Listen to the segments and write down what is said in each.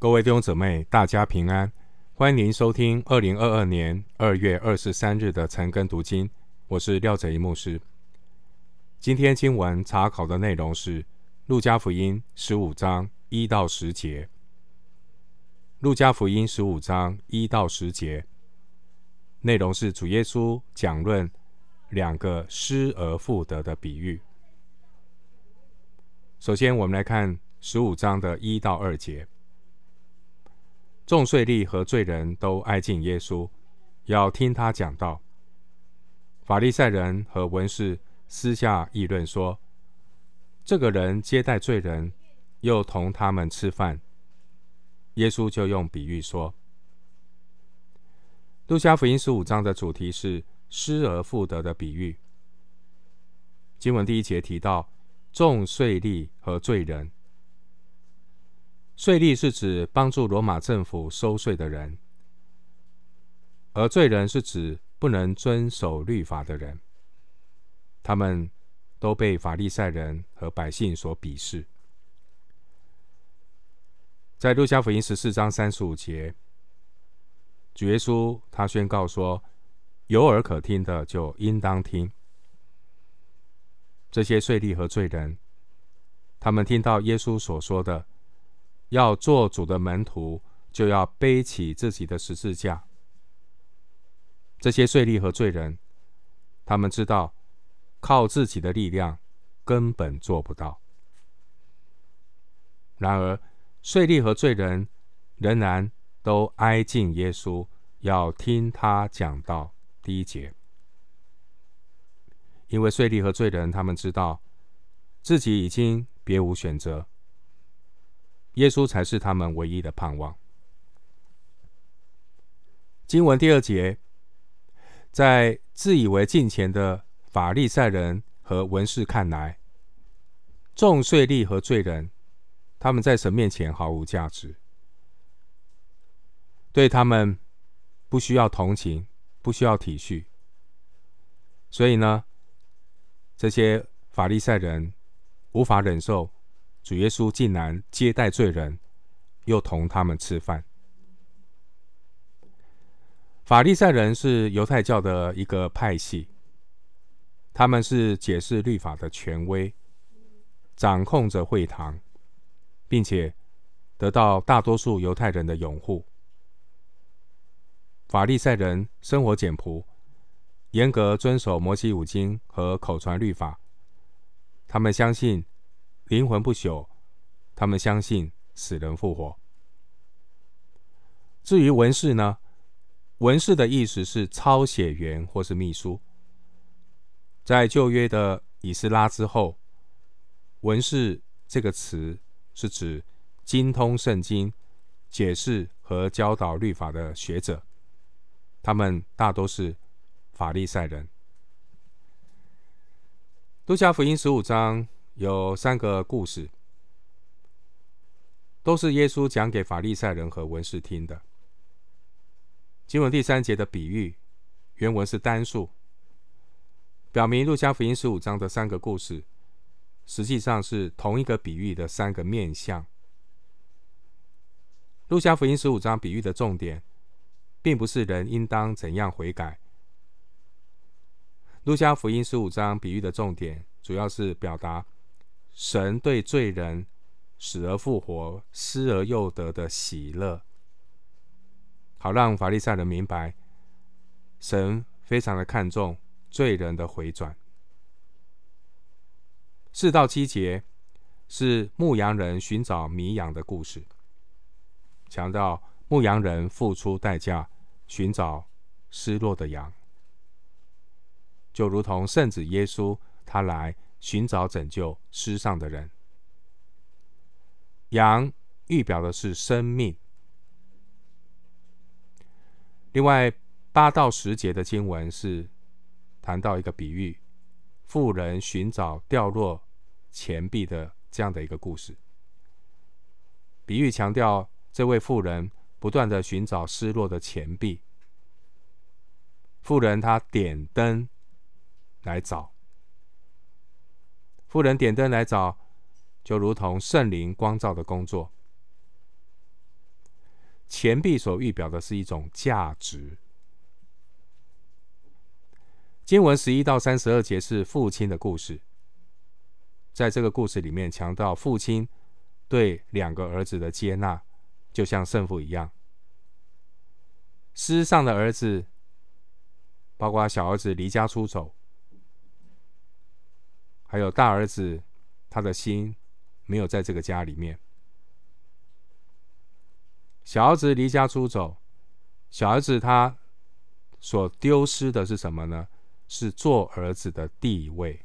各位弟兄姊妹，大家平安！欢迎您收听二零二二年二月二十三日的晨更读经，我是廖哲一牧师。今天经文查考的内容是《路加福音》十五章一到十节，《路加福音》十五章一到十节内容是主耶稣讲论两个失而复得的比喻。首先，我们来看十五章的一到二节。众税吏和罪人都挨近耶稣，要听他讲道。法利赛人和文士私下议论说：“这个人接待罪人，又同他们吃饭。”耶稣就用比喻说：“路加福音十五章的主题是失而复得的比喻。经文第一节提到众税吏和罪人。”税吏是指帮助罗马政府收税的人，而罪人是指不能遵守律法的人。他们都被法利赛人和百姓所鄙视。在路加福音十四章三十五节，主耶稣他宣告说：“有耳可听的就应当听。”这些税吏和罪人，他们听到耶稣所说的。要做主的门徒，就要背起自己的十字架。这些税吏和罪人，他们知道靠自己的力量根本做不到。然而，税吏和罪人仍然都挨近耶稣，要听他讲道。第一节，因为税吏和罪人，他们知道自己已经别无选择。耶稣才是他们唯一的盼望。经文第二节，在自以为敬虔的法利赛人和文士看来，重税吏和罪人，他们在神面前毫无价值，对他们不需要同情，不需要体恤。所以呢，这些法利赛人无法忍受。主耶稣竟然接待罪人，又同他们吃饭。法利赛人是犹太教的一个派系，他们是解释律法的权威，掌控着会堂，并且得到大多数犹太人的拥护。法利赛人生活简朴，严格遵守摩西五经和口传律法，他们相信。灵魂不朽，他们相信死人复活。至于文士呢？文士的意思是抄写员或是秘书。在旧约的以斯拉之后，文士这个词是指精通圣经、解释和教导律法的学者。他们大都是法利赛人。路加福音十五章。有三个故事，都是耶稣讲给法利赛人和文士听的。经文第三节的比喻，原文是单数，表明路加福音十五章的三个故事，实际上是同一个比喻的三个面向。路加福音十五章比喻的重点，并不是人应当怎样悔改。路加福音十五章比喻的重点，主要是表达。神对罪人死而复活、失而又得的喜乐，好让法利赛人明白，神非常的看重罪人的回转。四到七节是牧羊人寻找迷羊的故事，强调牧羊人付出代价寻找失落的羊，就如同圣子耶稣他来。寻找拯救失丧的人，羊预表的是生命。另外八到十节的经文是谈到一个比喻，富人寻找掉落钱币的这样的一个故事。比喻强调这位富人不断的寻找失落的钱币。富人他点灯来找。富人点灯来找，就如同圣灵光照的工作。钱币所预表的是一种价值。经文十一到三十二节是父亲的故事，在这个故事里面强调父亲对两个儿子的接纳，就像圣父一样。失丧的儿子，包括小儿子离家出走，还有大儿子，他的心没有在这个家里面。小儿子离家出走，小儿子他所丢失的是什么呢？是做儿子的地位。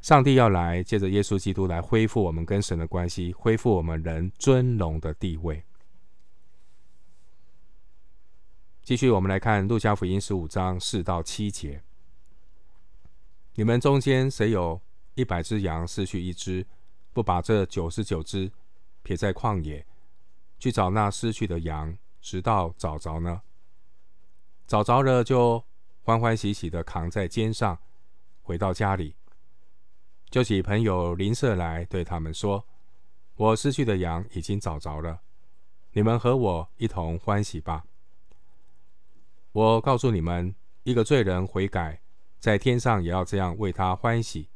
上帝要来，借着耶稣基督来恢复我们跟神的关系，恢复我们人尊荣的地位。继续，我们来看路加福音十五章四到七节：你们中间谁有一百只羊，失去一只，不把这九十九只撇在旷野，去找那失去的羊，直到找着呢？找着了，就欢欢喜喜的扛在肩上，回到家里，就请朋友邻舍来，对他们说：“我失去的羊已经找着了，你们和我一同欢喜吧。”我告诉你们，一个罪人悔改，在天上也要这样为他欢喜，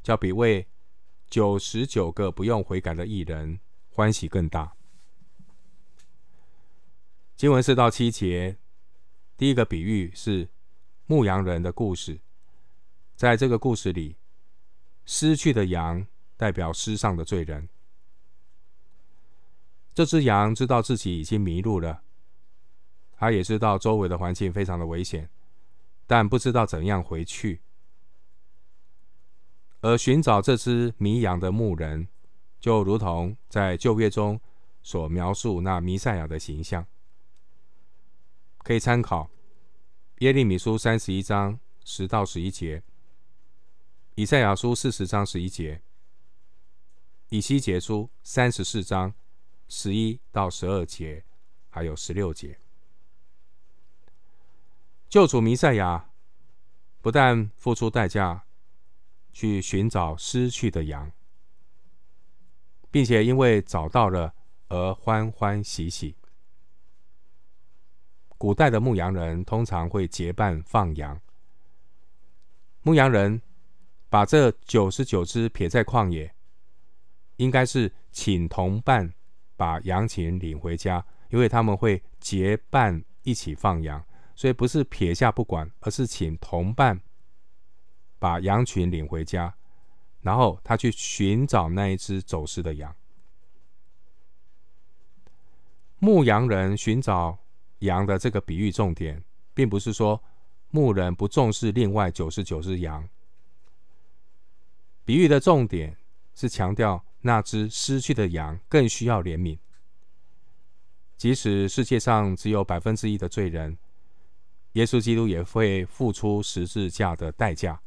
叫比为九十九个不用悔改的义人欢喜更大。经文四到七节。第一个比喻是牧羊人的故事，在这个故事里，失去的羊代表失丧的罪人。这只羊知道自己已经迷路了，他也知道周围的环境非常的危险，但不知道怎样回去。而寻找这只迷羊的牧人，就如同在旧约中所描述那弥赛亚的形象。可以参考耶利米书三十一章十到十一节，以赛亚书四十章十一节，以西结书三十四章十一到十二节，还有十六节。救主弥赛亚不但付出代价去寻找失去的羊，并且因为找到了而欢欢喜喜。古代的牧羊人通常会结伴放羊。牧羊人把这九十九只撇在旷野，应该是请同伴把羊群领回家，因为他们会结伴一起放羊，所以不是撇下不管，而是请同伴把羊群领回家，然后他去寻找那一只走失的羊。牧羊人寻找。羊的这个比喻重点，并不是说牧人不重视另外九十九只羊。比喻的重点是强调那只失去的羊更需要怜悯。即使世界上只有百分之一的罪人，耶稣基督也会付出十字架的代价，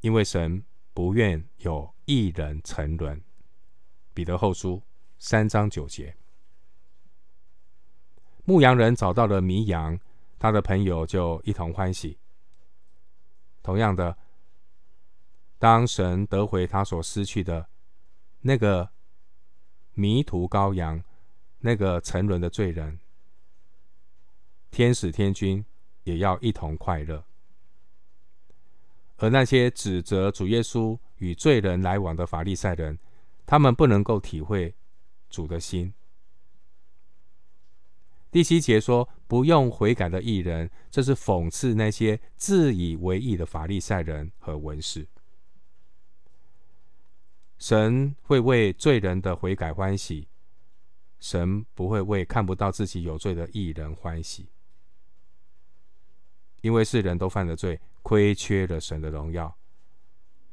因为神不愿有一人沉沦。彼得后书三章九节。牧羊人找到了迷羊，他的朋友就一同欢喜。同样的，当神得回他所失去的那个迷途羔羊，那个沉沦的罪人，天使天军也要一同快乐。而那些指责主耶稣与罪人来往的法利赛人，他们不能够体会主的心。第七节说：“不用悔改的义人，这是讽刺那些自以为义的法利赛人和文士。神会为罪人的悔改欢喜，神不会为看不到自己有罪的义人欢喜，因为世人都犯了罪，亏缺了神的荣耀。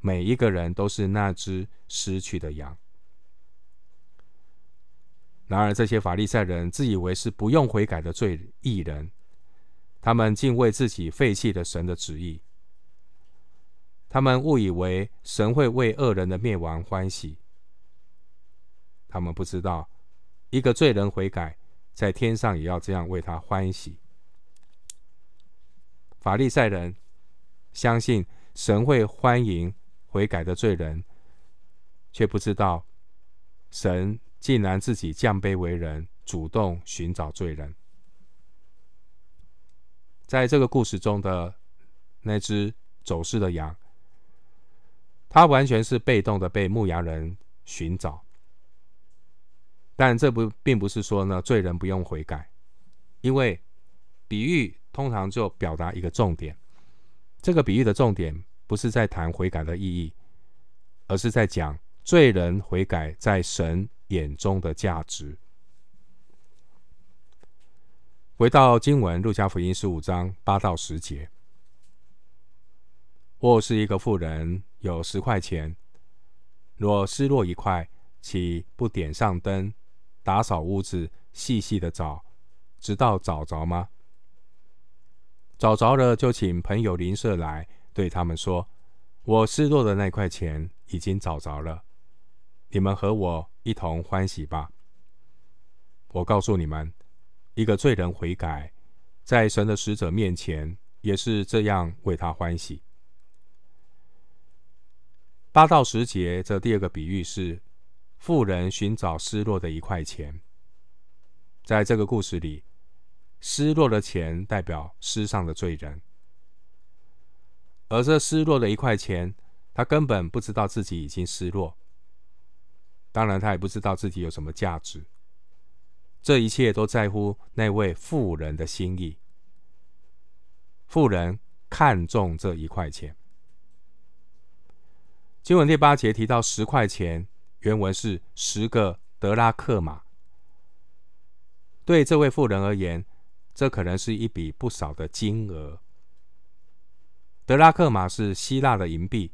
每一个人都是那只失去的羊。”然而，这些法利赛人自以为是不用悔改的罪义人，他们竟为自己废弃了神的旨意。他们误以为神会为恶人的灭亡欢喜。他们不知道，一个罪人悔改，在天上也要这样为他欢喜。法利赛人相信神会欢迎悔改的罪人，却不知道。神竟然自己降卑为人，主动寻找罪人。在这个故事中的那只走失的羊，它完全是被动的被牧羊人寻找。但这不并不是说呢，罪人不用悔改，因为比喻通常就表达一个重点。这个比喻的重点不是在谈悔改的意义，而是在讲罪人悔改在神眼中的价值。回到经文，路加福音十五章八到十节。或是一个妇人有十块钱，若失落一块，岂不点上灯，打扫屋子，细细的找，直到找着吗？找着了，就请朋友邻舍来，对他们说：“我失落的那块钱已经找着了，你们和我一同欢喜吧。”我告诉你们。一个罪人悔改，在神的使者面前也是这样为他欢喜。八到十节这第二个比喻是富人寻找失落的一块钱。在这个故事里，失落的钱代表失丧的罪人，而这失落的一块钱，他根本不知道自己已经失落，当然他也不知道自己有什么价值。这一切都在乎那位富人的心意。富人看重这一块钱。经文第八节提到十块钱，原文是十个德拉克玛。对这位富人而言，这可能是一笔不少的金额。德拉克马是希腊的银币，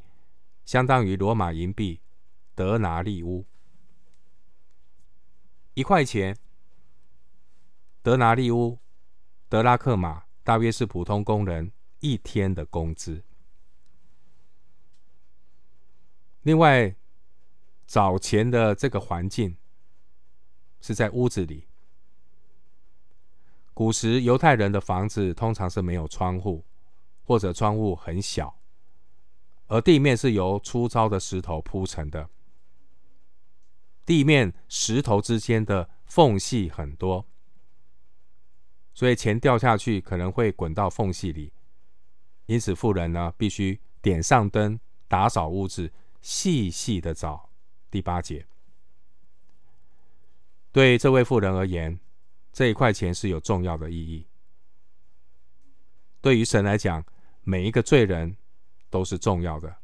相当于罗马银币德拿利乌。一块钱。德拿利乌、德拉克马大约是普通工人一天的工资。另外，找钱的这个环境是在屋子里。古时犹太人的房子通常是没有窗户，或者窗户很小，而地面是由粗糙的石头铺成的。地面石头之间的缝隙很多。所以钱掉下去可能会滚到缝隙里，因此富人呢必须点上灯，打扫屋子，细细的找。第八节，对这位富人而言，这一块钱是有重要的意义。对于神来讲，每一个罪人都是重要的，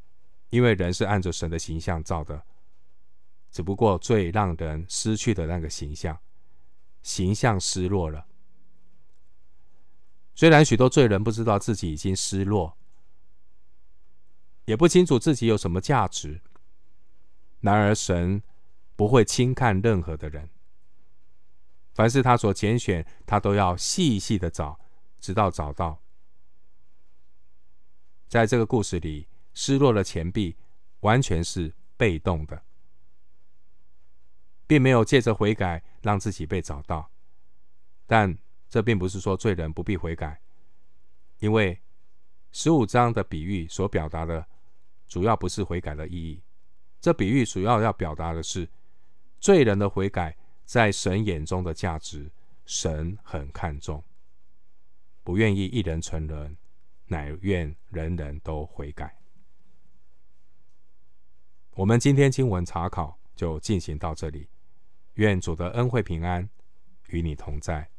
因为人是按着神的形象造的，只不过罪让人失去的那个形象，形象失落了。虽然许多罪人不知道自己已经失落，也不清楚自己有什么价值，然而神不会轻看任何的人。凡是他所拣选，他都要细细的找，直到找到。在这个故事里，失落的钱币完全是被动的，并没有借着悔改让自己被找到，但。这并不是说罪人不必悔改，因为十五章的比喻所表达的，主要不是悔改的意义。这比喻主要要表达的是，罪人的悔改在神眼中的价值，神很看重，不愿意一人沉沦，乃愿人人都悔改。我们今天经文查考就进行到这里，愿主的恩惠平安与你同在。